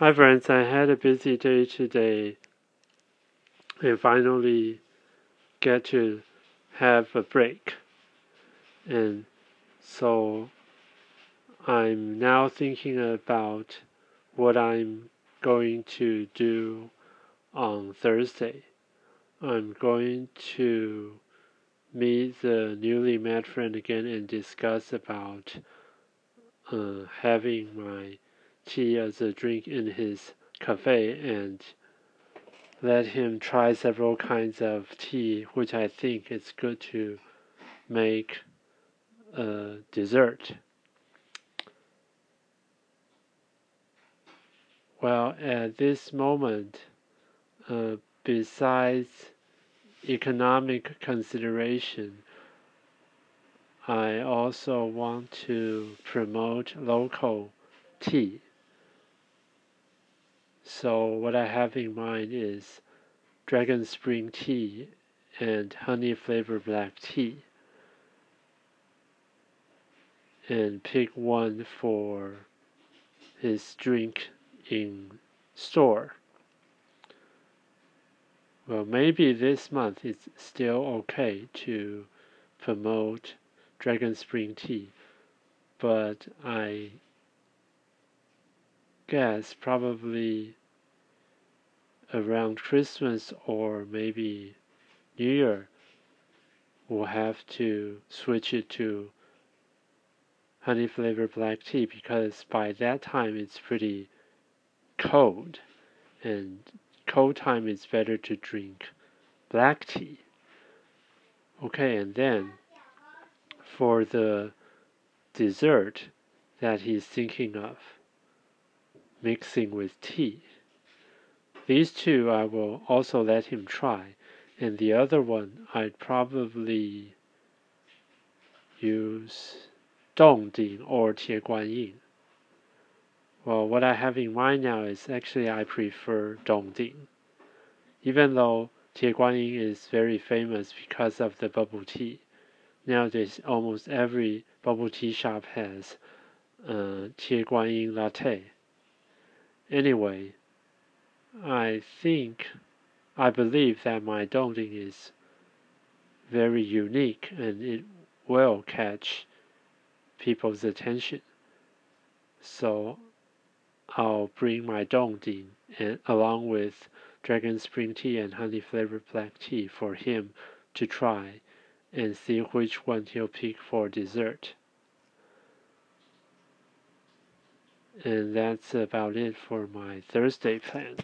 Hi friends, I had a busy day today and finally get to have a break. And so I'm now thinking about what I'm going to do on Thursday. I'm going to meet the newly met friend again and discuss about uh, having my tea as a drink in his cafe and let him try several kinds of tea, which I think is good to make a dessert. Well, at this moment, uh, besides economic consideration, I also want to promote local tea. So what I have in mind is dragon spring tea and honey flavored black tea. And pick one for his drink in store. Well, maybe this month it's still okay to promote Dragon Spring Tea, but I guess probably around Christmas or maybe New Year, we'll have to switch it to honey flavored black tea because by that time it's pretty cold and cold time it's better to drink black tea. Okay, and then for the dessert that he's thinking of mixing with tea. These two I will also let him try, and the other one I'd probably use Dongding or Tieguanyin. Well, what I have in mind now is actually I prefer Dongding, even though Tieguanyin is very famous because of the bubble tea. Nowadays, almost every bubble tea shop has uh, Tieguanyin latte. Anyway, I think, I believe that my Dongding is very unique and it will catch people's attention. So I'll bring my Dongding and along with dragon spring tea and honey flavored black tea for him to try and see which one he'll pick for dessert. And that's about it for my Thursday plan.